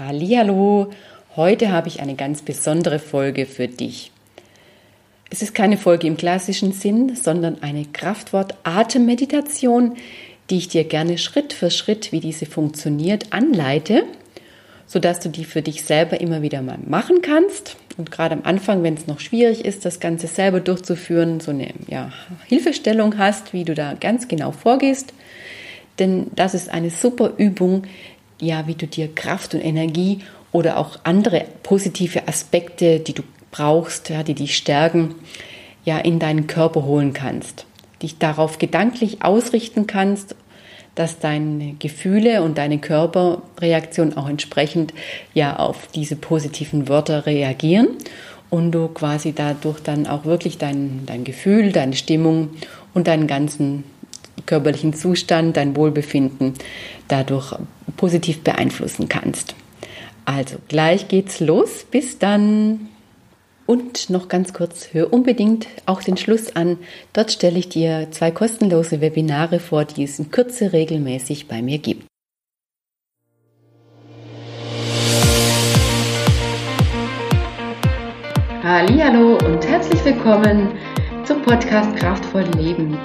Hallihallo, heute habe ich eine ganz besondere Folge für dich. Es ist keine Folge im klassischen Sinn, sondern eine Kraftwort-Atemmeditation, die ich dir gerne Schritt für Schritt, wie diese funktioniert, anleite, sodass du die für dich selber immer wieder mal machen kannst. Und gerade am Anfang, wenn es noch schwierig ist, das Ganze selber durchzuführen, so eine ja, Hilfestellung hast, wie du da ganz genau vorgehst. Denn das ist eine super Übung, ja, wie du dir Kraft und Energie oder auch andere positive Aspekte, die du brauchst, ja, die dich stärken, ja, in deinen Körper holen kannst. Dich darauf gedanklich ausrichten kannst, dass deine Gefühle und deine Körperreaktion auch entsprechend ja auf diese positiven Wörter reagieren und du quasi dadurch dann auch wirklich dein, dein Gefühl, deine Stimmung und deinen ganzen körperlichen Zustand, dein Wohlbefinden dadurch positiv beeinflussen kannst. Also gleich geht's los. Bis dann. Und noch ganz kurz, hör unbedingt auch den Schluss an. Dort stelle ich dir zwei kostenlose Webinare vor, die es in Kürze regelmäßig bei mir gibt. Hallo und herzlich willkommen zum Podcast Kraftvoll Leben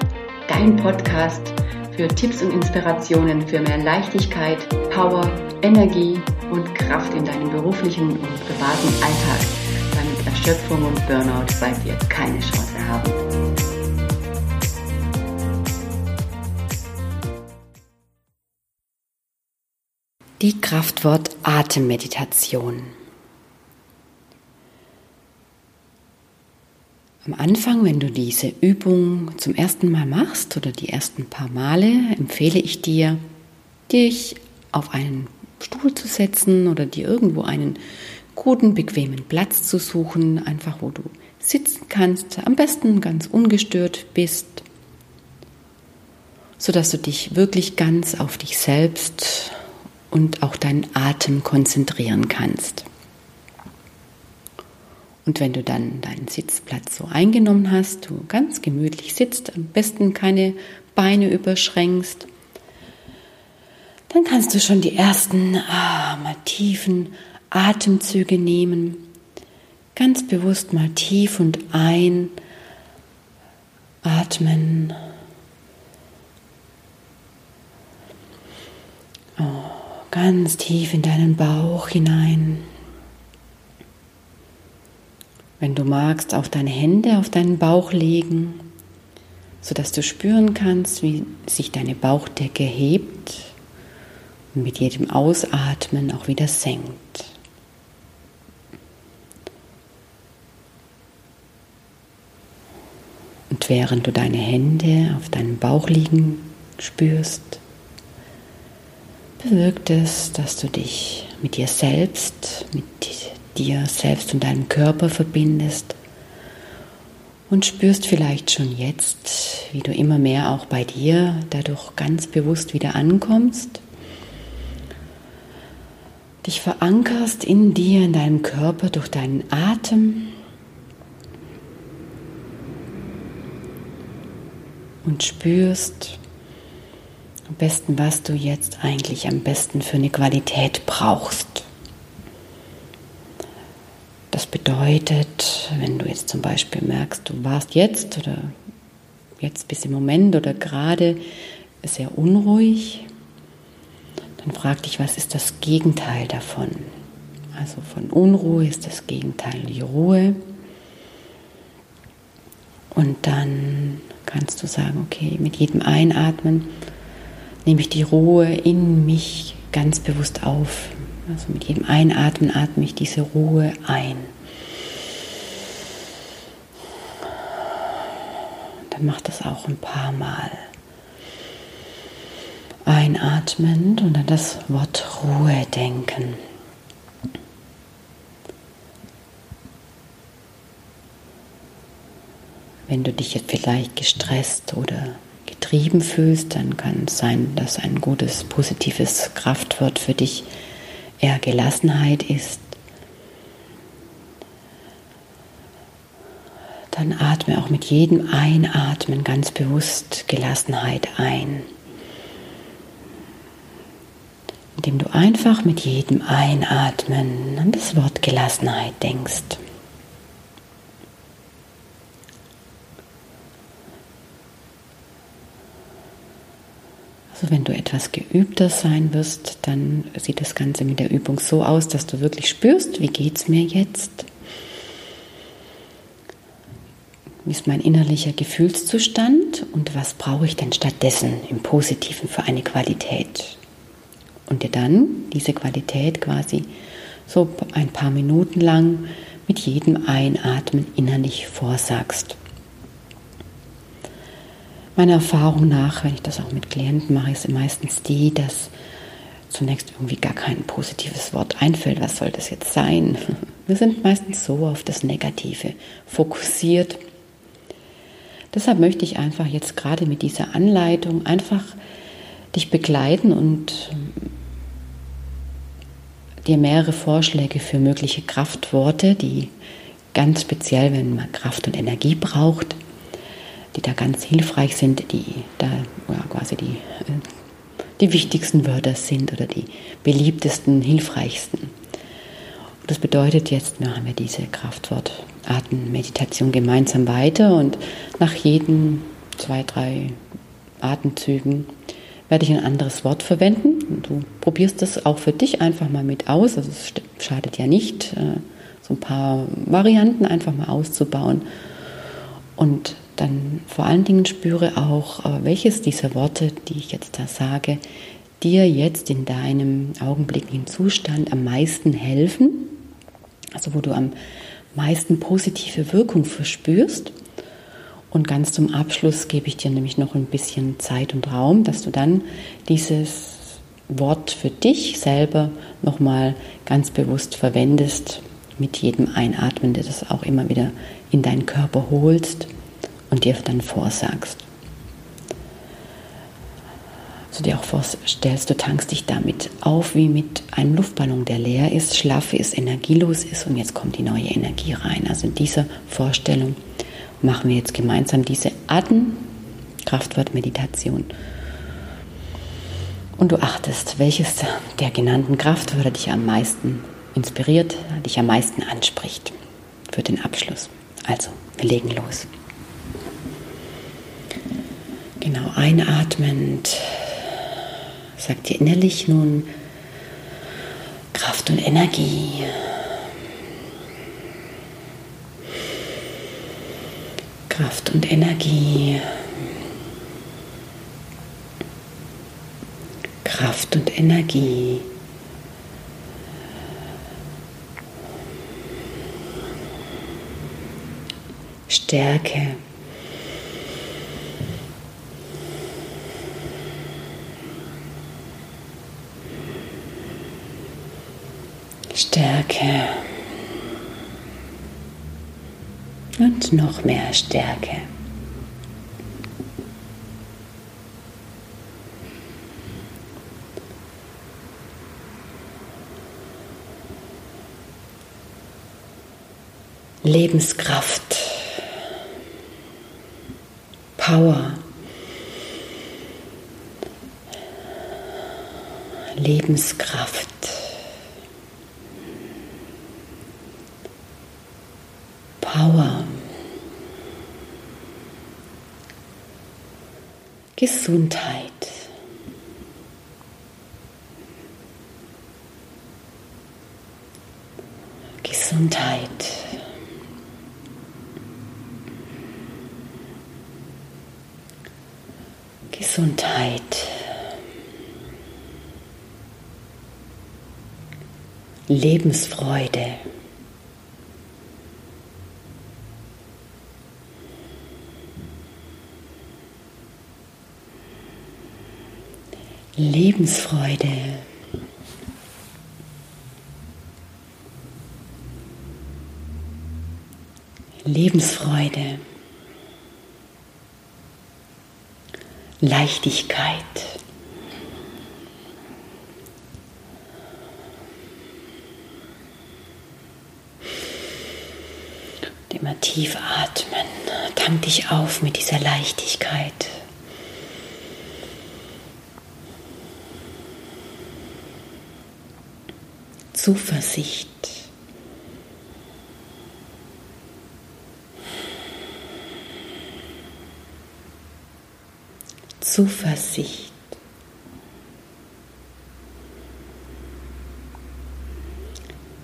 dein Podcast für Tipps und Inspirationen für mehr Leichtigkeit, Power, Energie und Kraft in deinem beruflichen und privaten Alltag, damit Erschöpfung und Burnout bei dir keine Chance haben. Die Kraftwort Atemmeditation. Am Anfang, wenn du diese Übung zum ersten Mal machst oder die ersten paar Male, empfehle ich dir, dich auf einen Stuhl zu setzen oder dir irgendwo einen guten, bequemen Platz zu suchen, einfach wo du sitzen kannst, am besten ganz ungestört bist, sodass du dich wirklich ganz auf dich selbst und auch deinen Atem konzentrieren kannst. Und wenn du dann deinen Sitzplatz so eingenommen hast, du ganz gemütlich sitzt, am besten keine Beine überschränkst, dann kannst du schon die ersten ah, mal tiefen Atemzüge nehmen. Ganz bewusst mal tief und ein atmen. Oh, ganz tief in deinen Bauch hinein wenn du magst, auf deine Hände auf deinen Bauch legen, sodass du spüren kannst, wie sich deine Bauchdecke hebt und mit jedem Ausatmen auch wieder senkt. Und während du deine Hände auf deinem Bauch liegen spürst, bewirkt es, dass du dich mit dir selbst, mit dir selbst und deinem Körper verbindest und spürst vielleicht schon jetzt, wie du immer mehr auch bei dir dadurch ganz bewusst wieder ankommst, dich verankerst in dir, in deinem Körper durch deinen Atem und spürst am besten, was du jetzt eigentlich am besten für eine Qualität brauchst. Das bedeutet, wenn du jetzt zum Beispiel merkst, du warst jetzt oder jetzt bis im Moment oder gerade sehr unruhig, dann frag dich, was ist das Gegenteil davon? Also von Unruhe ist das Gegenteil die Ruhe. Und dann kannst du sagen, okay, mit jedem Einatmen nehme ich die Ruhe in mich ganz bewusst auf. Also mit jedem Einatmen atme ich diese Ruhe ein. Mach das auch ein paar Mal. Einatmend und an das Wort Ruhe denken. Wenn du dich jetzt vielleicht gestresst oder getrieben fühlst, dann kann es sein, dass ein gutes, positives Kraftwort für dich eher Gelassenheit ist, dann atme auch mit jedem Einatmen ganz bewusst Gelassenheit ein. indem du einfach mit jedem Einatmen an das Wort Gelassenheit denkst. Also wenn du etwas geübter sein wirst, dann sieht das Ganze mit der Übung so aus, dass du wirklich spürst, wie geht es mir jetzt? Wie ist mein innerlicher Gefühlszustand und was brauche ich denn stattdessen im Positiven für eine Qualität? Und dir dann diese Qualität quasi so ein paar Minuten lang mit jedem Einatmen innerlich vorsagst. Meiner Erfahrung nach, wenn ich das auch mit Klienten mache, ist meistens die, dass zunächst irgendwie gar kein positives Wort einfällt. Was soll das jetzt sein? Wir sind meistens so auf das Negative fokussiert. Deshalb möchte ich einfach jetzt gerade mit dieser Anleitung einfach dich begleiten und dir mehrere Vorschläge für mögliche Kraftworte, die ganz speziell, wenn man Kraft und Energie braucht, die da ganz hilfreich sind, die da ja, quasi die, äh, die wichtigsten Wörter sind oder die beliebtesten, hilfreichsten. Und das bedeutet, jetzt machen wir diese Kraftwortartenmeditation gemeinsam weiter und nach jedem zwei, drei Atemzügen werde ich ein anderes Wort verwenden. Und du probierst das auch für dich einfach mal mit aus. Also es schadet ja nicht, äh, so ein paar Varianten einfach mal auszubauen. Und dann vor allen Dingen spüre auch, äh, welches dieser Worte, die ich jetzt da sage, dir jetzt in deinem augenblicklichen Zustand am meisten helfen, also wo du am meisten positive Wirkung verspürst. Und ganz zum Abschluss gebe ich dir nämlich noch ein bisschen Zeit und Raum, dass du dann dieses Wort für dich selber nochmal ganz bewusst verwendest, mit jedem Einatmen, der das auch immer wieder in deinen Körper holst und dir dann vorsagst. So dir auch vorstellst, du tankst dich damit auf wie mit einem Luftballon, der leer ist, schlaff ist, energielos ist und jetzt kommt die neue Energie rein. Also in dieser Vorstellung machen wir jetzt gemeinsam diese Atem-Kraftwort-Meditation. Und du achtest, welches der genannten Kraftwörter dich am meisten inspiriert, dich am meisten anspricht für den Abschluss. Also, wir legen los. Genau, einatmend. Sagt dir innerlich nun Kraft und Energie. Kraft und Energie. Kraft und Energie. Stärke. Stärke und noch mehr Stärke. Lebenskraft, Power, Lebenskraft. Power, Gesundheit. Gesundheit. Gesundheit. Lebensfreude. Lebensfreude. Lebensfreude. Leichtigkeit. immer tief atmen. Tank dich auf mit dieser Leichtigkeit. Zuversicht. Zuversicht.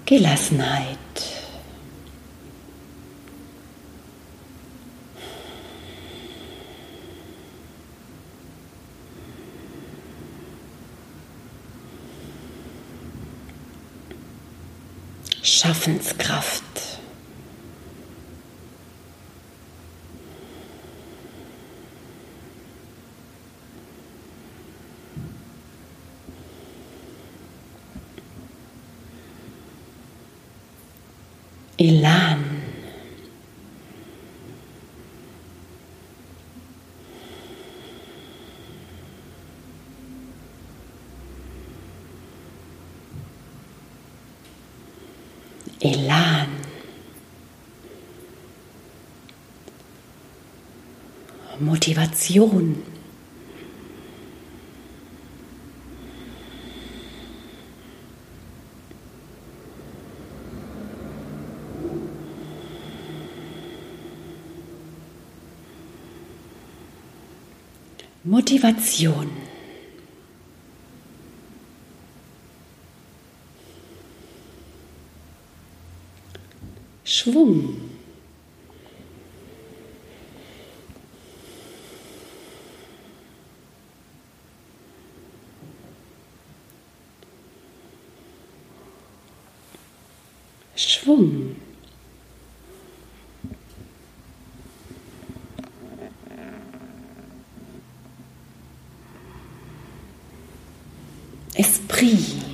Gelassenheit. Schaffenskraft. Elan. Elan. Motivation. Motivation. Schwung. Schwung. Esprit.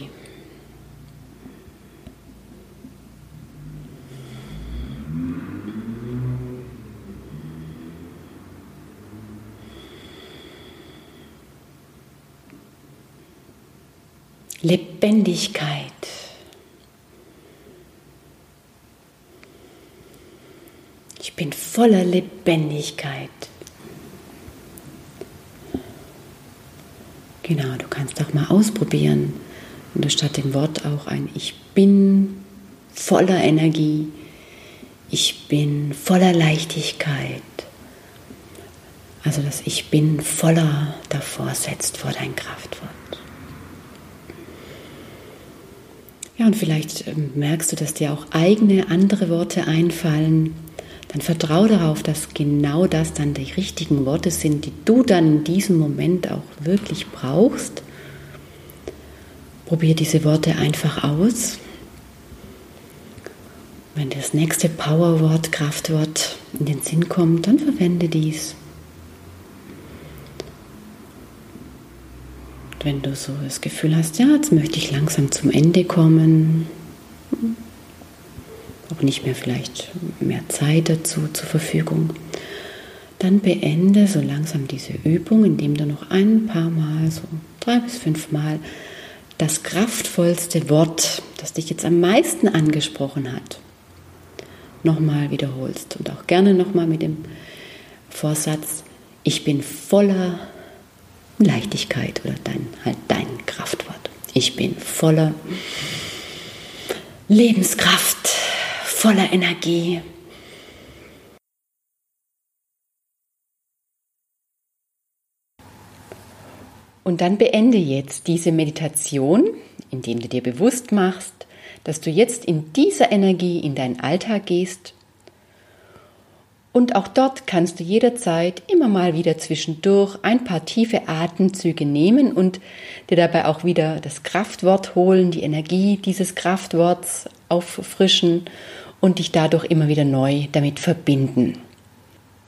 Lebendigkeit. Ich bin voller Lebendigkeit. Genau, du kannst auch mal ausprobieren, wenn du statt dem Wort auch ein Ich bin voller Energie, ich bin voller Leichtigkeit. Also das Ich bin voller davor setzt vor dein Kraftwort. Ja, und vielleicht ähm, merkst du, dass dir auch eigene andere Worte einfallen. Dann vertraue darauf, dass genau das dann die richtigen Worte sind, die du dann in diesem Moment auch wirklich brauchst. Probier diese Worte einfach aus. Wenn das nächste Powerwort, Kraftwort in den Sinn kommt, dann verwende dies. Wenn du so das Gefühl hast, ja, jetzt möchte ich langsam zum Ende kommen, auch nicht mehr vielleicht mehr Zeit dazu zur Verfügung, dann beende so langsam diese Übung, indem du noch ein paar Mal, so drei bis fünf Mal, das kraftvollste Wort, das dich jetzt am meisten angesprochen hat, nochmal wiederholst und auch gerne nochmal mit dem Vorsatz, ich bin voller Leichtigkeit oder dein, halt dein Kraftwort. Ich bin voller Lebenskraft, voller Energie. Und dann beende jetzt diese Meditation, indem du dir bewusst machst, dass du jetzt in dieser Energie in deinen Alltag gehst und auch dort kannst du jederzeit immer mal wieder zwischendurch ein paar tiefe Atemzüge nehmen und dir dabei auch wieder das Kraftwort holen, die Energie dieses Kraftworts auffrischen und dich dadurch immer wieder neu damit verbinden.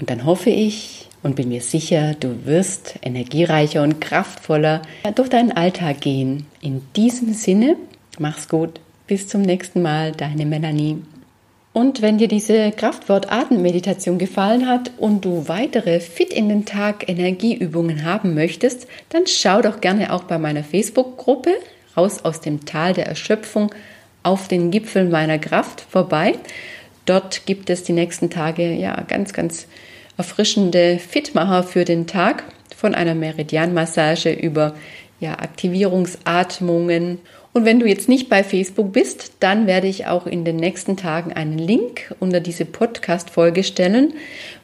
Und dann hoffe ich und bin mir sicher, du wirst energiereicher und kraftvoller durch deinen Alltag gehen. In diesem Sinne, mach's gut. Bis zum nächsten Mal, deine Melanie. Und wenn dir diese Kraftwort-Atemmeditation gefallen hat und du weitere Fit in den Tag Energieübungen haben möchtest, dann schau doch gerne auch bei meiner Facebook-Gruppe raus aus dem Tal der Erschöpfung auf den Gipfel meiner Kraft vorbei. Dort gibt es die nächsten Tage ja ganz, ganz erfrischende Fitmacher für den Tag von einer Meridianmassage über ja, Aktivierungsatmungen Und wenn du jetzt nicht bei Facebook bist, dann werde ich auch in den nächsten Tagen einen Link unter diese Podcast-Folge stellen,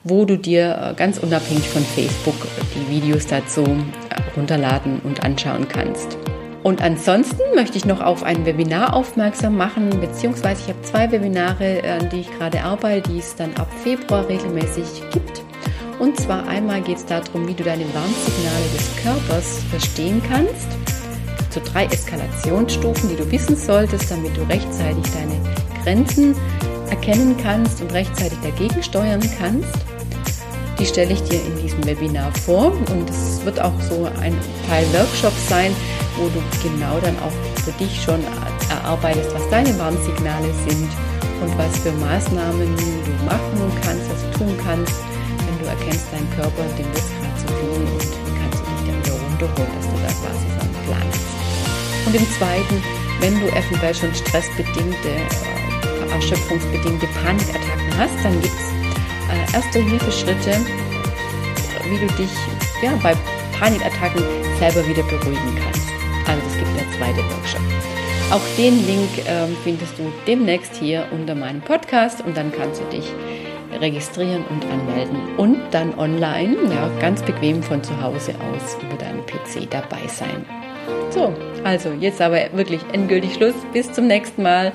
wo du dir äh, ganz unabhängig von Facebook die Videos dazu äh, runterladen und anschauen kannst. Und ansonsten möchte ich noch auf ein Webinar aufmerksam machen, beziehungsweise ich habe zwei Webinare, an die ich gerade arbeite, die es dann ab Februar regelmäßig gibt. Und zwar einmal geht es darum, wie du deine Warnsignale des Körpers verstehen kannst so drei Eskalationsstufen, die du wissen solltest, damit du rechtzeitig deine Grenzen erkennen kannst und rechtzeitig dagegen steuern kannst. Die stelle ich dir in diesem Webinar vor und es wird auch so ein Teil Workshop sein, wo du genau dann auch für dich schon erarbeitest, was deine Warnsignale sind und was für Maßnahmen du machen kannst, was du tun kannst, wenn du erkennst, dein Körper, dem wird gerade zu viel und kannst du dich dann wieder runterholen, dass du da quasi so einen Plan hast. Und im zweiten, wenn du eventuell schon stressbedingte, äh, erschöpfungsbedingte Panikattacken hast, dann gibt es äh, erste Hilfeschritte, wie du dich ja, bei Panikattacken selber wieder beruhigen kannst. Also es gibt der zweite Workshop. Auch den Link äh, findest du demnächst hier unter meinem Podcast und dann kannst du dich registrieren und anmelden und dann online, ja, ganz bequem von zu Hause aus über deinen PC dabei sein. So, also jetzt aber wirklich endgültig Schluss. Bis zum nächsten Mal.